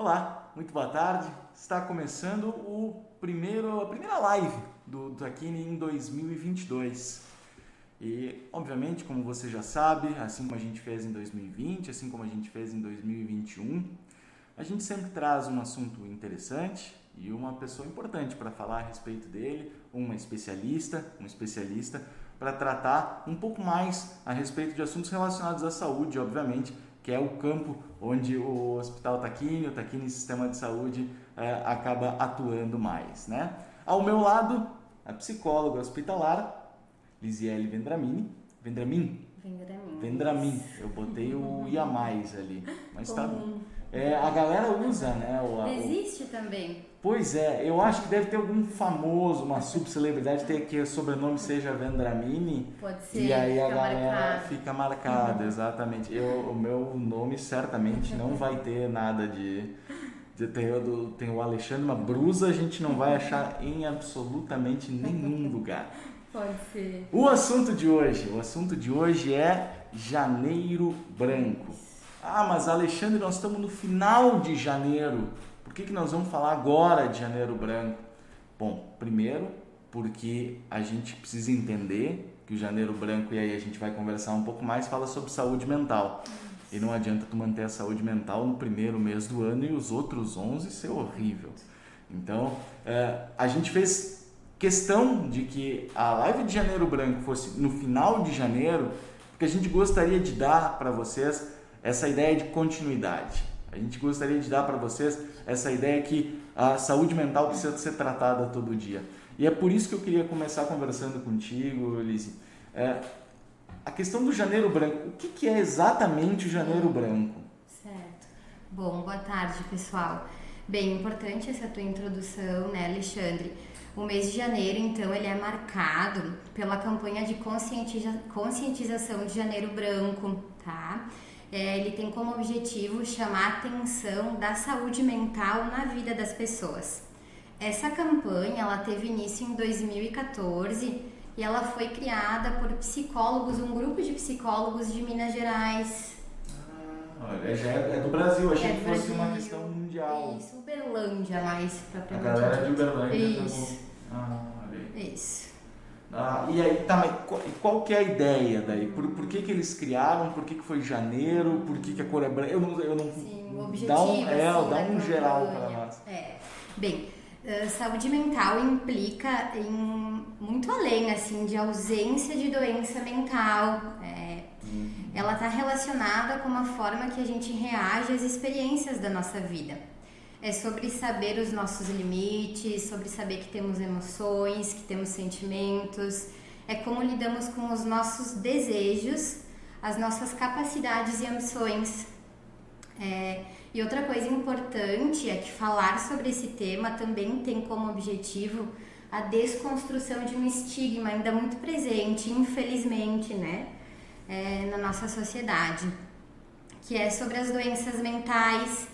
Olá, muito boa tarde. Está começando o primeiro, a primeira live do Taquini em 2022. E, obviamente, como você já sabe, assim como a gente fez em 2020, assim como a gente fez em 2021, a gente sempre traz um assunto interessante e uma pessoa importante para falar a respeito dele, uma especialista, um especialista para tratar um pouco mais a respeito de assuntos relacionados à saúde, obviamente, que é o campo onde o Hospital Taquini, o Taquini Sistema de Saúde, é, acaba atuando mais. Né? Ao meu lado, a psicóloga hospitalar, Lisiele Vendramini. Vendramin? Vendramin. Vendramin. Eu botei o ia mais ali. Mas tá bom. É, a galera usa, né? O, Existe também. Pois é, eu acho que deve ter algum famoso, uma subcelebridade ter que o sobrenome seja Vendramini. Pode ser. E aí a galera marcado. fica marcada, uhum. exatamente. Eu, o meu nome certamente não vai ter nada de. de tem, o, tem o Alexandre, uma brusa a gente não vai achar em absolutamente nenhum lugar. Pode ser. O assunto de hoje, o assunto de hoje é Janeiro Branco. Ah, mas Alexandre, nós estamos no final de janeiro. Por que, que nós vamos falar agora de janeiro branco? Bom, primeiro, porque a gente precisa entender que o janeiro branco, e aí a gente vai conversar um pouco mais, fala sobre saúde mental. E não adianta tu manter a saúde mental no primeiro mês do ano e os outros 11 ser horrível. Então, é, a gente fez questão de que a live de janeiro branco fosse no final de janeiro, porque a gente gostaria de dar para vocês essa ideia de continuidade. A gente gostaria de dar para vocês essa ideia que a saúde mental precisa ser tratada todo dia. E é por isso que eu queria começar conversando contigo, Lizzie. É, a questão do janeiro branco. O que, que é exatamente o janeiro branco? Certo. Bom, boa tarde, pessoal. Bem importante essa tua introdução, né, Alexandre? O mês de janeiro, então, ele é marcado pela campanha de conscientiza conscientização de janeiro branco, tá? É, ele tem como objetivo chamar a atenção da saúde mental na vida das pessoas. Essa campanha ela teve início em 2014 e ela foi criada por psicólogos, um grupo de psicólogos de Minas Gerais. Ah, olha, já é, é do Brasil, achei é que fosse Brasil. uma questão mundial. Isso, Uberlândia mais propriamente. A galera de Uberlândia. Isso. Ah, Isso. Ah, e aí, tá, mas qual, qual que é a ideia daí? Por, por que, que eles criaram? Por que, que foi janeiro? Por que, que a cor é branca? Eu não, eu não Sim, o objetivo, dá um, é, assim, dá um geral para nós. É. Bem, uh, saúde mental implica em muito além assim de ausência de doença mental. É, uhum. Ela está relacionada com a forma que a gente reage às experiências da nossa vida é sobre saber os nossos limites, sobre saber que temos emoções, que temos sentimentos, é como lidamos com os nossos desejos, as nossas capacidades e ambições. É, e outra coisa importante é que falar sobre esse tema também tem como objetivo a desconstrução de um estigma ainda muito presente, infelizmente, né, é, na nossa sociedade, que é sobre as doenças mentais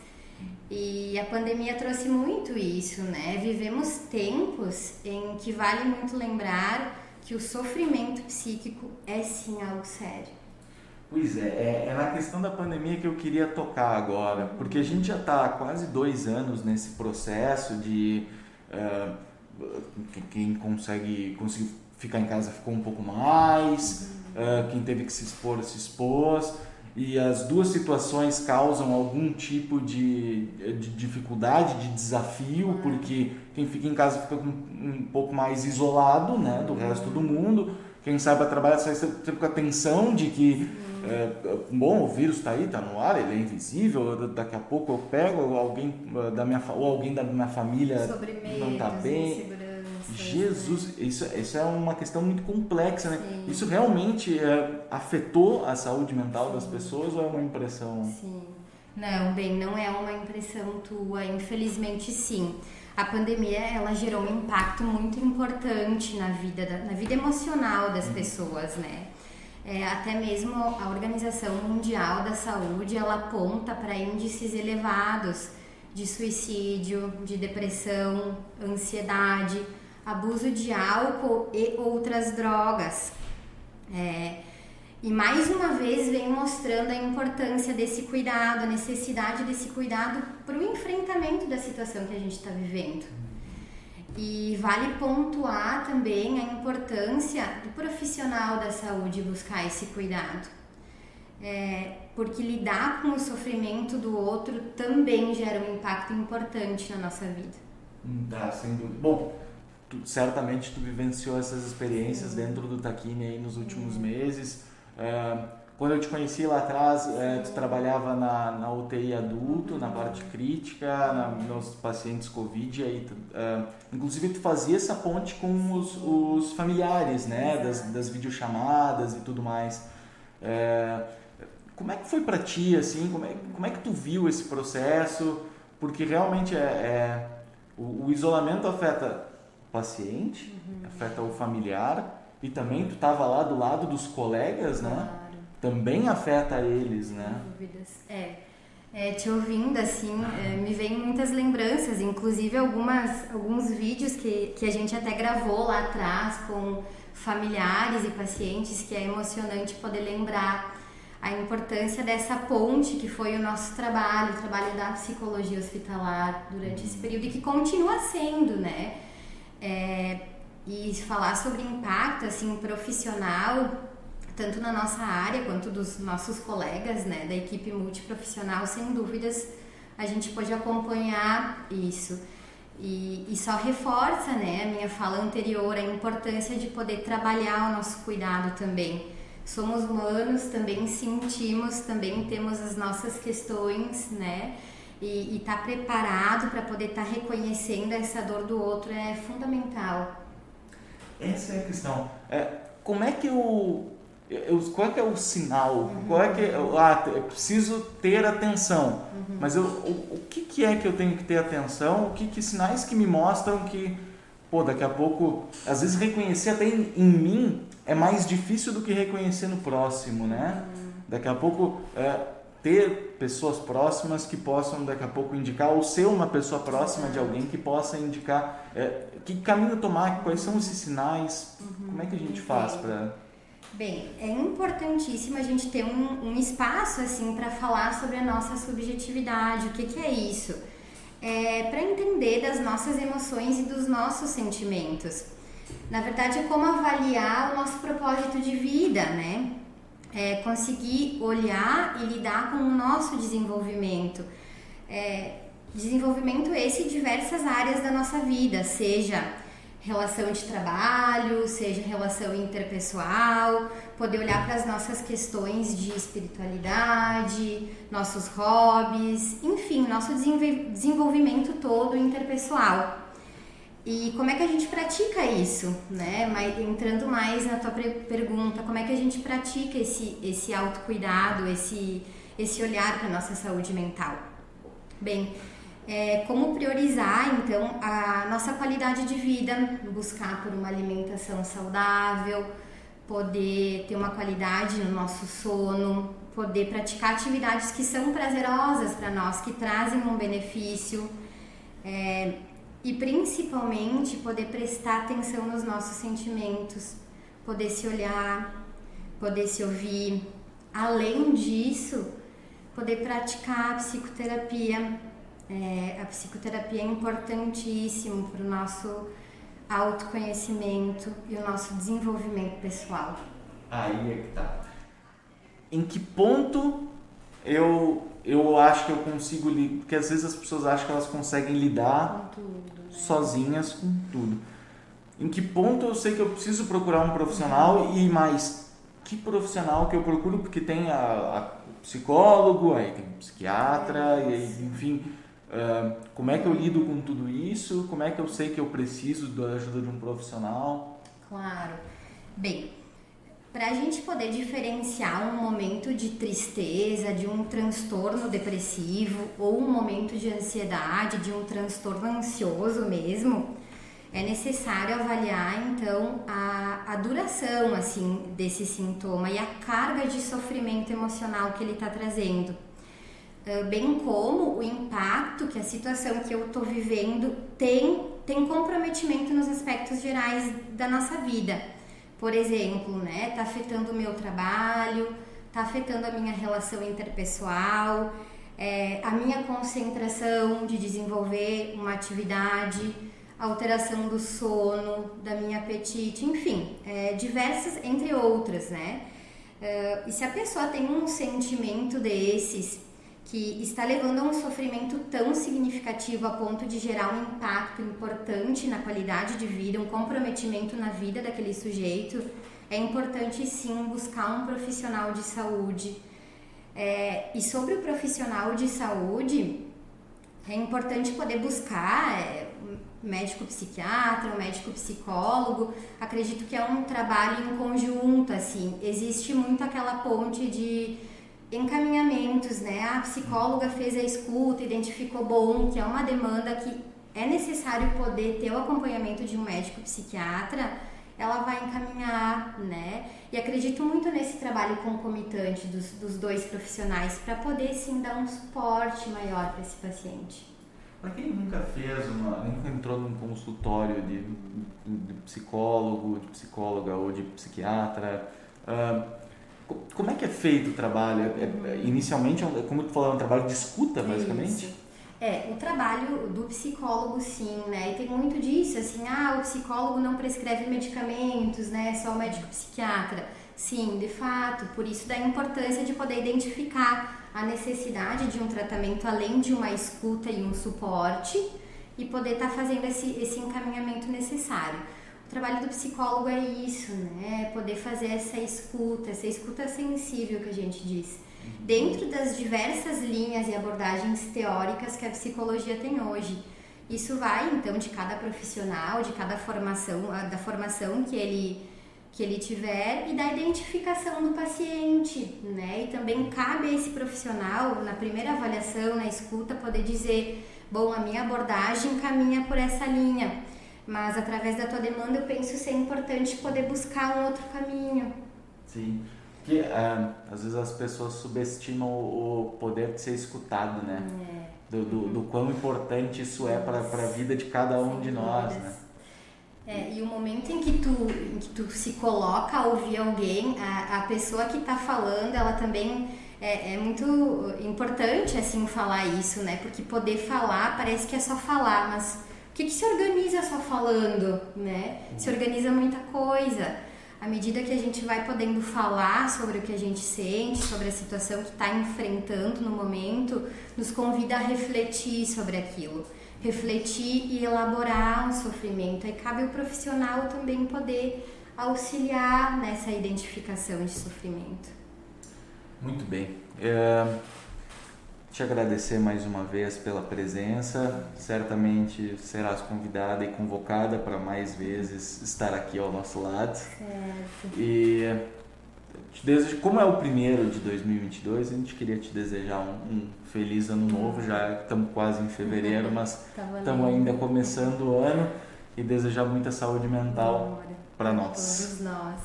e a pandemia trouxe muito isso, né? Vivemos tempos em que vale muito lembrar que o sofrimento psíquico é sim algo sério. Pois é, é, é na questão da pandemia que eu queria tocar agora, porque a gente já está quase dois anos nesse processo de uh, quem consegue, conseguiu ficar em casa ficou um pouco mais, uh, quem teve que se expor se expôs e as duas situações causam algum tipo de, de dificuldade, de desafio, uhum. porque quem fica em casa fica um, pouco mais isolado né, do resto do mundo. Quem saiba trabalhar sai sempre com a tensão de que, é, bom, o vírus está aí, está no ar, ele é invisível, daqui a pouco eu pego alguém da minha, ou alguém da minha família não está bem. Jesus, isso, isso é uma questão muito complexa, né? Sim. Isso realmente é, afetou a saúde mental Sim. das pessoas ou é uma impressão? Sim. Não, bem, não é uma impressão tua, infelizmente sim. A pandemia ela gerou um impacto muito importante na vida, da, na vida emocional das uhum. pessoas, né? É, até mesmo a Organização Mundial da Saúde ela aponta para índices elevados de suicídio, de depressão, ansiedade abuso de álcool e outras drogas. É, e mais uma vez vem mostrando a importância desse cuidado, a necessidade desse cuidado para o enfrentamento da situação que a gente está vivendo. E vale pontuar também a importância do profissional da saúde buscar esse cuidado. É, porque lidar com o sofrimento do outro também gera um impacto importante na nossa vida. Dá, sem dúvida. Bom, tu, certamente tu vivenciou essas experiências Sim. dentro do Taquini aí nos últimos Sim. meses. É, quando eu te conheci lá atrás, é, tu trabalhava na, na UTI adulto, na parte crítica, na, nos pacientes Covid, aí, é, inclusive tu fazia essa ponte com os, os familiares, né, das, das videochamadas e tudo mais. É, como é que foi para ti, assim, como é, como é que tu viu esse processo? Porque realmente é, é o, o, isolamento afeta paciente, uhum. afeta o familiar e também tu estava lá do lado dos colegas, né? Claro. Também afeta eles, né? Dúvidas. É. É, te ouvindo assim, é, me vem muitas lembranças, inclusive algumas, alguns vídeos que, que a gente até gravou lá atrás com familiares e pacientes, que é emocionante poder lembrar a importância dessa ponte que foi o nosso trabalho, o trabalho da psicologia hospitalar durante esse período e que continua sendo, né? É, e falar sobre impacto assim profissional tanto na nossa área quanto dos nossos colegas, né, da equipe multiprofissional, sem dúvidas a gente pode acompanhar isso. E, e, só reforça né, a minha fala anterior, a importância de poder trabalhar o nosso cuidado também somos humanos, também sentimos, também temos as nossas questões, né? E estar tá preparado para poder estar tá reconhecendo essa dor do outro é fundamental. Essa é a questão. É, como é que eu, eu, qual é que é o sinal? Uhum. Qual é que ah, eu preciso ter atenção? Uhum. Mas eu, o, o que, que é que eu tenho que ter atenção? O que, que sinais que me mostram que pô, daqui a pouco, às vezes reconhecer até em, em mim é mais difícil do que reconhecer no próximo, né? Daqui a pouco é, ter pessoas próximas que possam daqui a pouco indicar ou ser uma pessoa próxima de alguém que possa indicar é, que caminho tomar, quais são esses sinais, uhum. como é que a gente faz para Bem, é importantíssimo a gente ter um, um espaço assim para falar sobre a nossa subjetividade. O que, que é isso? É para entender das nossas emoções e dos nossos sentimentos. Na verdade, é como avaliar o nosso propósito de vida, né? É conseguir olhar e lidar com o nosso desenvolvimento. É, desenvolvimento esse em diversas áreas da nossa vida, seja relação de trabalho, seja relação interpessoal, poder olhar para as nossas questões de espiritualidade, nossos hobbies, enfim, nosso desenvolvimento todo interpessoal. E como é que a gente pratica isso, né? Mas, entrando mais na tua pergunta, como é que a gente pratica esse, esse autocuidado, esse, esse olhar para nossa saúde mental? Bem, é, como priorizar então a nossa qualidade de vida, buscar por uma alimentação saudável, poder ter uma qualidade no nosso sono, poder praticar atividades que são prazerosas para nós, que trazem um benefício. É, e principalmente poder prestar atenção nos nossos sentimentos, poder se olhar, poder se ouvir. Além disso, poder praticar a psicoterapia. É, a psicoterapia é importantíssimo para o nosso autoconhecimento e o nosso desenvolvimento pessoal. Aí é que tá. Em que ponto eu eu acho que eu consigo porque às vezes as pessoas acham que elas conseguem lidar tudo, né? sozinhas com tudo. Em que ponto eu sei que eu preciso procurar um profissional uhum. e mais que profissional que eu procuro porque tem a, a psicólogo, aí tem psiquiatra é, e aí, enfim, uh, como é que eu lido com tudo isso? Como é que eu sei que eu preciso da ajuda de um profissional? Claro. Bem, para a gente poder diferenciar um momento de tristeza, de um transtorno depressivo ou um momento de ansiedade, de um transtorno ansioso mesmo, é necessário avaliar então a, a duração assim desse sintoma e a carga de sofrimento emocional que ele está trazendo, bem como o impacto que a situação que eu estou vivendo tem tem comprometimento nos aspectos gerais da nossa vida Por exemplo, né, tá afetando o meu trabalho, tá afetando a minha relação interpessoal, é, a minha concentração de desenvolver uma atividade, alteração do sono, da minha apetite, enfim, é, diversas, entre outras, né? É, e se a pessoa tem um sentimento desses que está levando a um sofrimento tão significativo a ponto de gerar um impacto importante na qualidade de vida, um comprometimento na vida daquele sujeito, é importante sim buscar um profissional de saúde é, e sobre o profissional de saúde, é importante poder buscar é, um médico psiquiatra, um médico psicólogo. Acredito que é um trabalho em conjunto, assim. Existe muito aquela ponte de encaminhamentos, né? A psicóloga fez a escuta, identificou bom, que é uma demanda que é necessário poder ter o acompanhamento de um médico psiquiatra ela vai encaminhar, né? E acredito muito nesse trabalho concomitante dos, dos dois profissionais para poder sim dar um suporte maior para esse paciente. Para quem nunca fez uma, nunca entrou num consultório de, de psicólogo, de psicóloga ou de psiquiatra, uh, como é que é feito o trabalho? É, é, inicialmente, é como tu falou, é um trabalho de escuta, basicamente? Isso. É, o trabalho do psicólogo sim, né? E tem muito disso, assim, ah, o psicólogo não prescreve medicamentos, né? Só o médico psiquiatra. Sim, de fato, por isso da importância de poder identificar a necessidade de um tratamento além de uma escuta e um suporte e poder estar tá fazendo esse, esse encaminhamento necessário. O trabalho do psicólogo é isso, né? Poder fazer essa escuta, essa escuta sensível que a gente diz dentro das diversas linhas e abordagens teóricas que a psicologia tem hoje. Isso vai então de cada profissional, de cada formação, da formação que ele que ele tiver e da identificação do paciente, né? E também cabe a esse profissional na primeira avaliação, na escuta, poder dizer, bom, a minha abordagem caminha por essa linha, mas através da tua demanda eu penso ser importante poder buscar um outro caminho. Sim que é, às vezes as pessoas subestimam o poder de ser escutado, né? É. Do, do, do, quão importante isso é para a vida de cada um de nós, né? É, e o momento em que tu, em que tu se coloca a ouvir alguém, a, a pessoa que está falando, ela também é, é, muito importante assim falar isso, né? Porque poder falar parece que é só falar, mas que, que se organiza só falando, né? Se organiza muita coisa à medida que a gente vai podendo falar sobre o que a gente sente, sobre a situação que está enfrentando no momento, nos convida a refletir sobre aquilo, refletir e elaborar um sofrimento. Aí cabe o profissional também poder auxiliar nessa identificação de sofrimento. Muito bem. É te agradecer mais uma vez pela presença. Certamente serás convidada e convocada para mais vezes estar aqui ao nosso lado. Certo. E te desejo, como é o primeiro de 2022, a gente queria te desejar um, um feliz ano novo. Já estamos quase em fevereiro, mas tá estamos ainda começando o ano e desejar muita saúde mental para nós. Todos nós.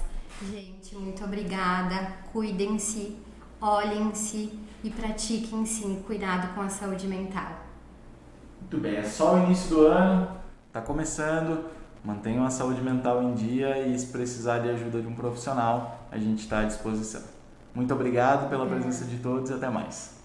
Gente, muito obrigada. Cuidem-se, olhem-se e pratiquem sim cuidado com a saúde mental. Muito bem, é só o início do ano, está começando, mantenham a saúde mental em dia e se precisar de ajuda de um profissional, a gente está à disposição. Muito obrigado pela presença de todos e até mais.